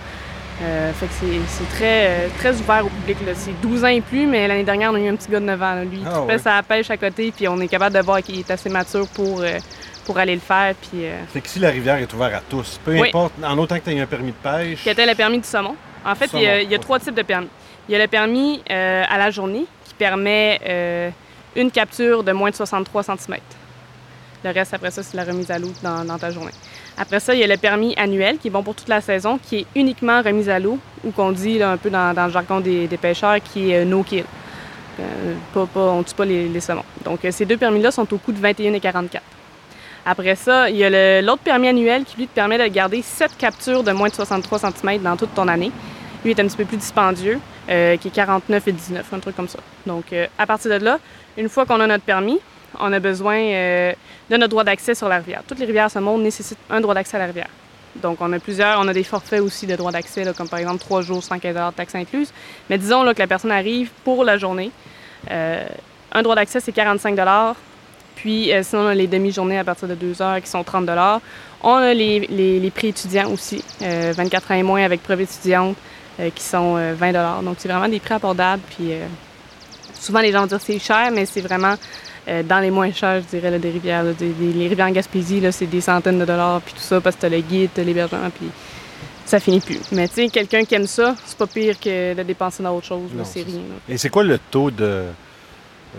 Euh, fait que c'est- très, très ouvert au public. C'est 12 ans et plus, mais l'année dernière, on a eu un petit gars de 9 ans. là. Lui, Ah qui ouais. fait sa pêche à côté, puis on est capable de voir qu'il est assez mature pour, pour aller le faire. Puis, Fait qu'ici, la rivière est ouverte à tous. Peu Oui. importe, en autant que tu aies un permis de pêche. qui était le permis du saumon. En fait, il y a, il y trois types de permis. Il y a le permis euh, à la journée permet euh, une capture de moins de 63 cm. Le reste, après ça, c'est la remise à l'eau dans, ta journée. Après ça, il y a le permis annuel qui est bon pour toute la saison, qui est uniquement remise à l'eau, ou qu'on dit là, un peu dans, le jargon des, pêcheurs, qui est euh, no kill. Euh, pas, on ne tue pas les, saumons. Donc, ces deux permis-là sont au coût de 21 et 44. Après ça, il y a l'autre permis annuel qui lui te permet de garder 7 captures de moins de 63 cm dans toute ton année. Lui est un petit peu plus dispendieux, euh, qui est 49 et 19, un truc comme ça. Donc, euh, à partir de là, une fois qu'on a notre permis, on a besoin euh, de notre droit d'accès sur la rivière. Toutes les rivières ce monde nécessitent un droit d'accès à la rivière. Donc, on a plusieurs, on a des forfaits aussi de droit d'accès, comme par exemple 3 jours, 115 de taxes incluses. Mais disons là, que la personne arrive pour la journée. Un droit d'accès, c'est 45 Puis, sinon, on a les demi-journées à partir de 2 heures qui sont 30 On a les, prix étudiants aussi, euh, 24 ans et moins avec preuve étudiante, qui sont euh, 20 Donc, c'est vraiment des prix abordables. Puis, euh, souvent, les gens vont dire c'est cher, mais c'est vraiment euh, dans les moins chers, je dirais, là, des rivières. là, des- des- les rivières en Gaspésie, c'est des centaines de dollars, puis tout ça, parce que t'as le guide, t'as l'hébergement, puis ça finit plus. Mais tu sais, quelqu'un qui aime ça, c'est pas pire que de dépenser dans autre chose. C'est rien. là. Et c'est quoi le taux de,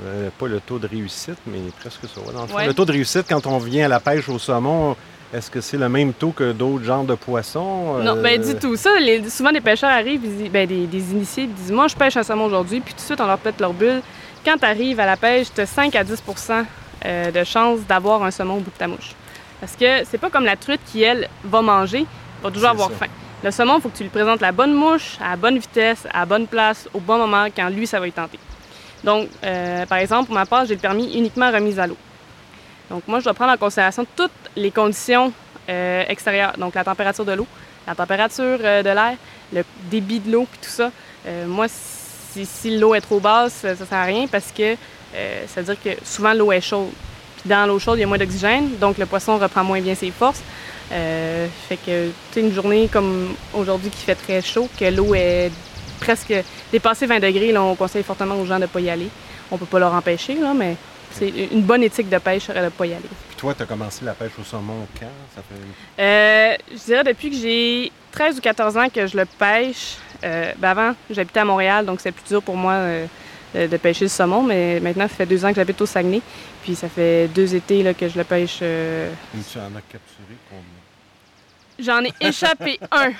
Euh, pas le taux de réussite, mais presque ça. dans le, fond. Le taux de réussite quand on vient à la pêche au saumon, est-ce que c'est le même taux que d'autres genres de poissons? Non, Euh, ben du tout. Ça, les- souvent des pêcheurs arrivent, ils ben, des, des initiés ils disent Moi, je pêche un saumon aujourd'hui, puis tout de suite, on leur pète leur bulle. Quand tu arrives à la pêche, tu as 5 à 10% euh, de chances d'avoir un saumon au bout de ta mouche. Parce que c'est pas comme la truite qui, elle, va manger, va toujours avoir ça. faim. Le saumon, il faut que tu lui présentes la bonne mouche, à la bonne vitesse, à la bonne place, au bon moment, quand lui, ça va y tenter. Donc, euh, par exemple, pour ma part, j'ai le permis uniquement remise à l'eau. Donc, moi, je dois prendre en considération toutes les conditions euh, extérieures. Donc, la température de l'eau, la température euh, de l'air, le débit de l'eau, puis tout ça. Euh, moi, si, l'eau est trop basse, ça ne sert à rien parce que ça veut dire que souvent l'eau est chaude. Puis dans l'eau chaude, il y a moins d'oxygène, donc le poisson reprend moins bien ses forces. Fait que, tu une journée comme aujourd'hui qui fait très chaud, que l'eau est presque dépassée 20 degrés, là, on conseille fortement aux gens de ne pas y aller. On peut pas leur empêcher, là, mais c'est une bonne éthique de pêche de ne pas y aller. Puis toi, tu as commencé la pêche au saumon quand? Ça fait... Euh, je dirais depuis que j'ai 13 ou 14 ans que je le pêche. Euh, ben avant, j'habitais à Montréal, donc c'est plus dur pour moi euh, de, de pêcher le saumon, mais maintenant, ça fait deux ans que j'habite au Saguenay. Puis ça fait deux étés là, que je le pêche. Tu en as capturé combien? J'en ai échappé un.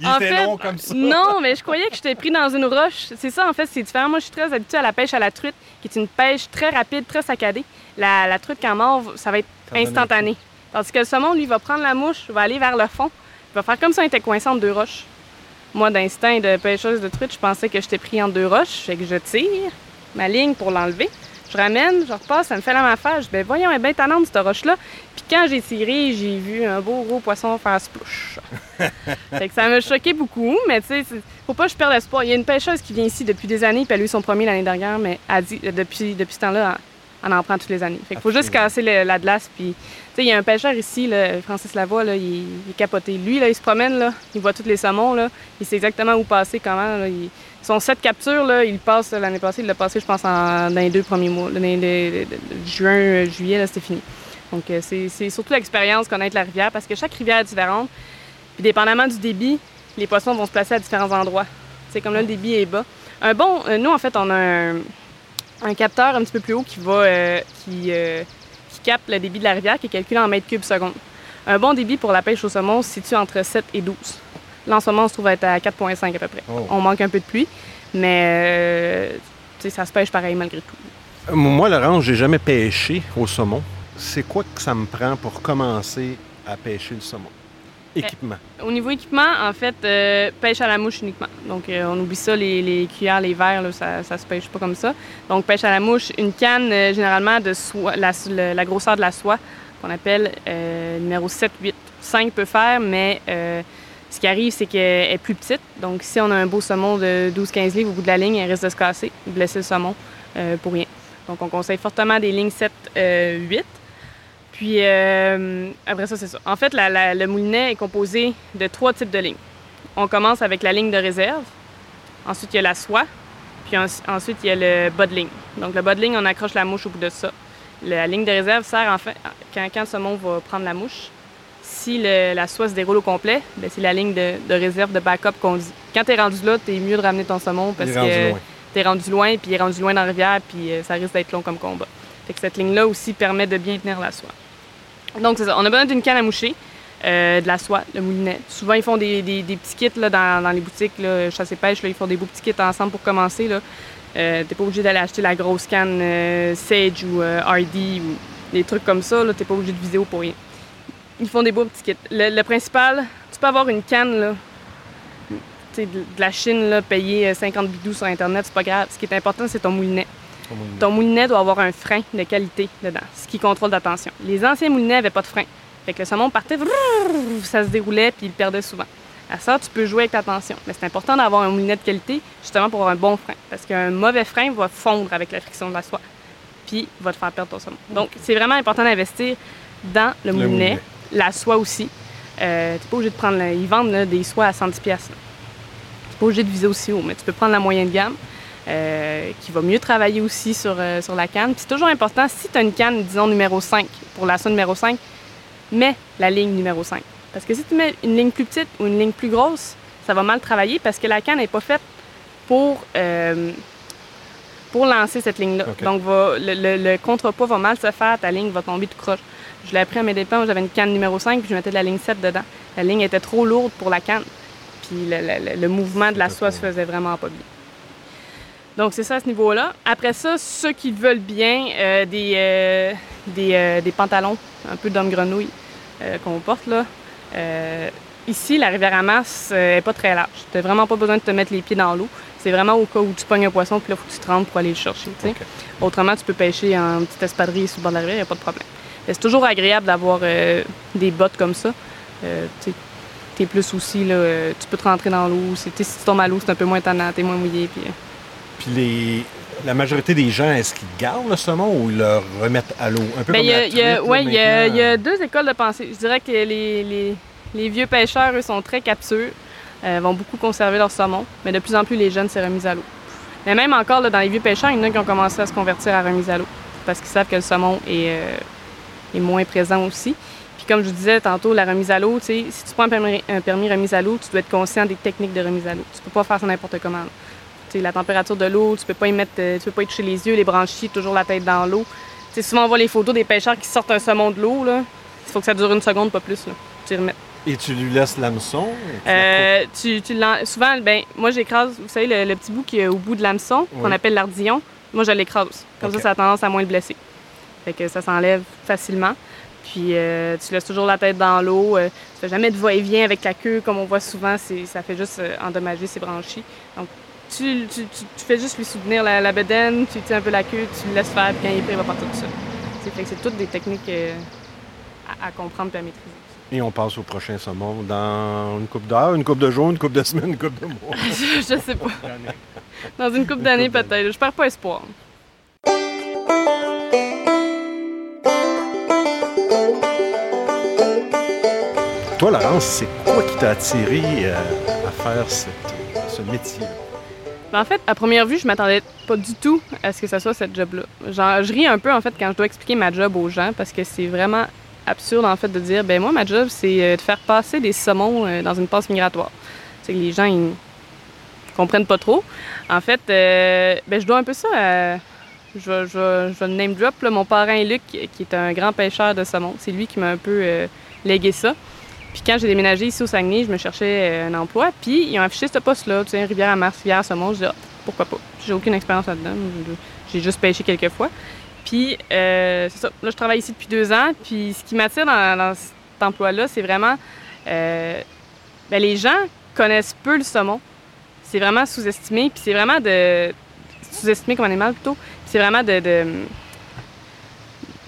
Il En était fait, long comme ça. Non, mais je croyais que j'étais pris dans une roche. C'est ça, en fait, c'est différent. Moi, je suis très habituée à la pêche à la truite, qui est une pêche très rapide, très saccadée. La, la truite, quand mord, ça va être Ça instantané. Tandis que le saumon, lui, va prendre la mouche, va aller vers le fond, il va faire comme si on était coincé entre deux roches. Moi, d'instinct de pêcheuse de truite, je pensais que j'étais pris entre deux roches, fait que je tire ma ligne pour l'enlever. Je ramène, je repasse, ça me fait la même affaire. Je dis, ben voyons, elle est bien tannante, cette roche-là. Puis quand j'ai tiré, j'ai vu un beau gros poisson faire splouche. fait que ça m'a choqué beaucoup, mais tu sais, faut pas que je perde espoir. Il y a une pêcheuse qui vient ici depuis des années, puis elle a eu son premier l'année dernière, mais elle dit, euh, depuis, depuis ce temps-là, elle en prend toutes les années. Fait qu'il faut juste casser le- la glace, puis... Tu sais, il y a un pêcheur ici, là, Francis Lavoie, là, il, il est capoté. Lui, là, il se promène, là, il voit tous les saumons, là, il sait exactement où passer, comment. là, il- Son set capture, là, il passe l'année passée, il l'a passé, je pense, en, dans les deux premiers mois. Dans les- juin, juillet, c'était fini. Donc, euh, c'est surtout l'expérience, connaître la rivière, parce que chaque rivière est différente. Puis, dépendamment du débit, les poissons vont se placer à différents endroits. C'est comme là, le débit est bas. Un bon... euh, nous, en fait, on a un, capteur un petit peu plus haut qui va... euh, qui, capte le débit de la rivière, qui est calculé en mètres cubes secondes. Un bon débit pour la pêche au saumon se situe entre 7 et 12. Là, en ce moment, on se trouve à être à 4,5 à peu près. Oh. On manque un peu de pluie, mais euh, ça se pêche pareil malgré tout. Euh, Moi, Laurent, j'ai jamais pêché au saumon. C'est quoi que ça me prend pour commencer à pêcher le saumon? Équipement. Au niveau équipement, en fait, euh, pêche à la mouche uniquement. Donc, euh, on oublie ça, les, les cuillères, les verres, là, ça, ça se pêche pas comme ça. Donc, pêche à la mouche, une canne, euh, généralement, de soie, la, la grosseur de la soie, qu'on appelle euh, numéro 7, 8. 5 peut faire, mais euh, ce qui arrive, c'est qu'elle est plus petite. Donc, si on a un beau saumon de 12-15 livres au bout de la ligne, elle risque de se casser, blesser le saumon euh, pour rien. Donc, on conseille fortement des lignes 7, euh, 8. Puis euh, après ça, c'est ça. En fait, le moulinet est composé de trois types de lignes. On commence avec la ligne de réserve. Ensuite, il y a la soie. Puis en- ensuite, il y a le bas de ligne. Donc, le bas de ligne, on accroche la mouche au bout de ça. La ligne de réserve sert, en fait, quand, quand le saumon va prendre la mouche, si le- la soie se déroule au complet, ben, c'est la ligne de, de réserve, de backup qu'on dit. Quand tu es rendu là, tu es mieux de ramener ton saumon parce Il est rendu que tu es rendu loin, puis il est rendu loin dans la rivière, puis euh, ça risque d'être long comme combat. Fait que cette ligne-là aussi permet de bien tenir la soie. Donc, c'est ça. On a besoin d'une canne à moucher, euh, de la soie, le moulinet. Souvent, ils font des, des- des petits kits là, dans, dans les boutiques, là, chasse et pêche. Là, ils font des beaux petits kits ensemble pour commencer. Là. Euh, t'es pas obligé d'aller acheter la grosse canne euh, Sage ou RD ou des trucs comme ça. T'es pas obligé de vidéo pour rien. Ils font des beaux petits kits. Le, le principal, tu peux avoir une canne, là, de, de la Chine, là, payer euh, 50 bidous sur Internet, c'est pas grave. Ce qui est important, c'est ton moulinet. Ton moulinet doit avoir un frein de qualité dedans, ce qui contrôle ta tension. Les anciens moulinets n'avaient pas de frein. Fait que le saumon partait, ça se déroulait, puis il le perdait souvent. À ça, tu peux jouer avec ta tension. Mais c'est important d'avoir un moulinet de qualité, justement pour avoir un bon frein. Parce qu'un mauvais frein va fondre avec la friction de la soie, puis va te faire perdre ton saumon. Donc, c'est vraiment important d'investir dans le, Le moulinet, moulinet. La soie aussi. Euh, tu pas obligé de prendre... la- Ils vendent là, des soies à 110 pièces. Tu pas obligé de viser aussi haut, mais tu peux prendre la moyenne de gamme. euh, qui va mieux travailler aussi sur, euh, sur la canne. Puis c'est toujours important, si tu as une canne, disons numéro 5, pour la soie numéro 5, mets la ligne numéro 5. Parce que si tu mets une ligne plus petite ou une ligne plus grosse, ça va mal travailler parce que la canne n'est pas faite pour, euh, pour lancer cette ligne-là. Donc, va- le, le, le contrepoids va mal se faire, ta ligne va tomber tout croche. Je l'ai appris à mes dépens, j'avais une canne numéro 5, puis je mettais de la ligne 7 dedans. La ligne était trop lourde pour la canne, puis le, le- le- le mouvement de la soie se faisait vraiment pas bien. Donc, c'est ça à ce niveau-là. Après ça, ceux qui veulent bien, euh, des, euh, des, euh, des pantalons un peu d'homme grenouille qu'on porte là. Ici, la rivière Amas n'est pas très large. Tu n'as vraiment pas besoin de te mettre les pieds dans l'eau. C'est vraiment au cas où tu pognes un poisson, puis là, il faut que tu te rentres pour aller le chercher. Autrement, tu peux pêcher en petite espadrille sur le bord de la rivière, il n'y a pas de problème. C'est toujours agréable d'avoir euh, des bottes comme ça. Euh, tu plus aussi, là, euh, tu peux te rentrer dans l'eau. Si tu tombes à l'eau, c'est un peu moins tannant, t'es moins mouillé. Puis, euh, Puis les, la majorité des gens, est-ce qu'ils gardent le saumon ou ils le remettent à l'eau? Un peu Ben, comme il y a- la il y a- truite, là, ouais, il y, a- y deux écoles de pensée. Je dirais que les, les- les vieux pêcheurs, eux, sont très captures, vont beaucoup conserver leur saumon, mais de plus en plus, les jeunes, c'est remis à l'eau. Mais même encore, là, dans les vieux pêcheurs, il y en a qui ont commencé à se convertir à remise à l'eau parce qu'ils savent que le saumon est, est moins présent aussi. Puis comme je vous disais tantôt, la remise à l'eau, tu sais, si tu prends un permis, un permis remise à l'eau, tu dois être conscient des techniques de remise à l'eau. Tu peux pas faire ça n'importe comment. là. Tu sais, la température de l'eau, tu peux pas y mettre, euh, tu peux pas y toucher les yeux, les branchies, toujours la tête dans l'eau. Tu sais, souvent on voit les photos des pêcheurs qui sortent un saumon de l'eau là. Il faut que ça dure une seconde, pas plus là. Tu y remets. Et tu lui laisses l'hameçon? tu la Euh, tu, tu l'en- souvent, ben, moi j'écrase, vous savez, le, le petit bout qui est au bout de l'hameçon, qu'on appelle l'ardillon. Moi je l'écrase. Comme ça, ça a tendance à moins le blesser. Fait que ça s'enlève facilement. Puis euh, tu laisses toujours la tête dans l'eau. Euh, tu fais jamais de va-et-vient avec la queue, comme on voit souvent, ça fait juste euh, endommager ses branchies. Donc tu, tu- tu- tu fais juste lui soutenir la, la bedaine, tu tiens un peu la queue, tu le laisses faire, puis quand il est prêt, il va partir tout seul. C'est, fait que c'est toutes des techniques euh, à, à comprendre et à maîtriser. Et on passe au prochain saumon dans une coupe d'heure, une coupe de jour, une coupe de semaine, une coupe de mois. je, je sais pas. Dans une couple d'années, peut-être. Je perds pas espoir. Toi, Laurence, c'est quoi qui t'a attiré euh, à faire ce métier? Ben, en fait, à première vue, je m'attendais pas du tout à ce que ça soit cette job-là. Je ris un peu, en fait, quand je dois expliquer ma job aux gens parce que c'est vraiment absurde, en fait, de dire, ben moi, ma job, c'est euh, de faire passer des saumons euh, dans une passe migratoire. C'est que les gens, ils comprennent pas trop. En fait, ben, je dois un peu ça à... Je je je name drop, là, mon parrain Luc, qui est un grand pêcheur de saumon. C'est lui qui m'a un peu légué ça. Puis quand j'ai déménagé ici au Saguenay, je me cherchais euh, un emploi. Puis ils ont affiché ce poste-là, tu sais, Rivière à Mars, Rivière à Saumon. Je dis, ah, pourquoi pas? J'ai aucune expérience là-dedans. J'ai juste pêché quelques fois. Puis euh, c'est ça. Là, je travaille ici depuis deux ans. Puis ce qui m'attire dans, cet emploi-là, c'est vraiment. euh, ben, les gens connaissent peu le saumon. C'est vraiment sous-estimé. Puis c'est vraiment de. Sous-estimé comme animal plutôt. C'est vraiment de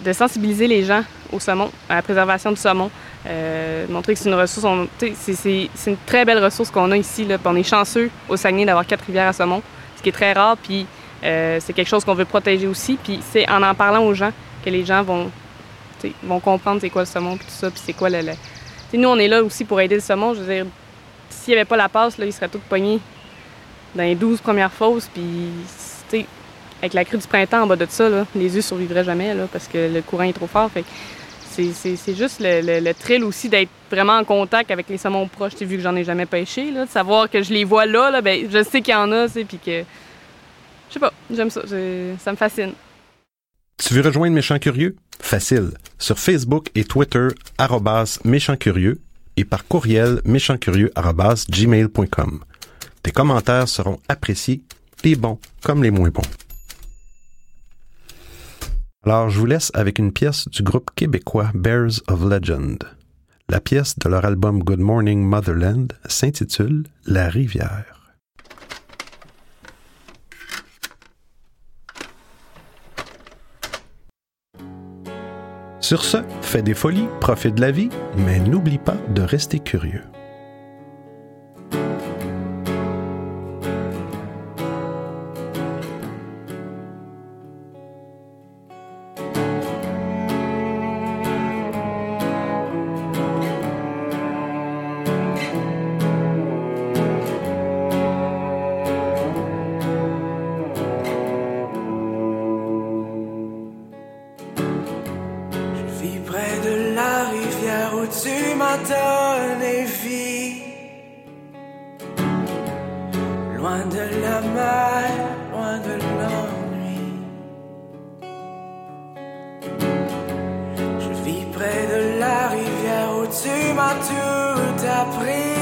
de sensibiliser les gens au saumon, à la préservation du saumon. Euh, montrer que c'est une ressource, c'est- une très belle ressource qu'on a ici. On est chanceux au Saguenay d'avoir quatre rivières à saumon, ce qui est très rare. Puis euh, c'est quelque chose qu'on veut protéger aussi. Puis c'est en en parlant aux gens que les gens vont, vont comprendre c'est quoi le saumon, puis tout ça, puis c'est quoi le. nous, on est là aussi pour aider le saumon. Je veux dire, s'il n'y avait pas la passe, il serait tout pogné dans les 12 premières fosses. Puis, avec la crue du printemps en bas de ça, les œufs survivraient jamais parce que le courant est trop fort. C'est, juste le, le- thrill aussi d'être vraiment en contact avec les saumons proches, vu que j'en ai jamais pêché, là, de savoir que je les vois là, là ben, je sais qu'il y en a, puis que. Je sais pas, j'aime ça, ça me fascine. Tu veux rejoindre Méchant Curieux? Facile. Sur Facebook et Twitter, arrobas Méchant Curieux et par courriel méchantcurieux arobase gmail.com. Tes commentaires seront appréciés, les bons comme les moins bons. Alors, je vous laisse avec une pièce du groupe québécois Bears of Legend. La pièce de leur album Good Morning Motherland s'intitule La rivière. Sur ce, fais des folies, profite de la vie, mais n'oublie pas de rester curieux. loin de la mer, loin de l'ennui. Je vis près de la rivière où tu m'as tout appris.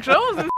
Quelque chose.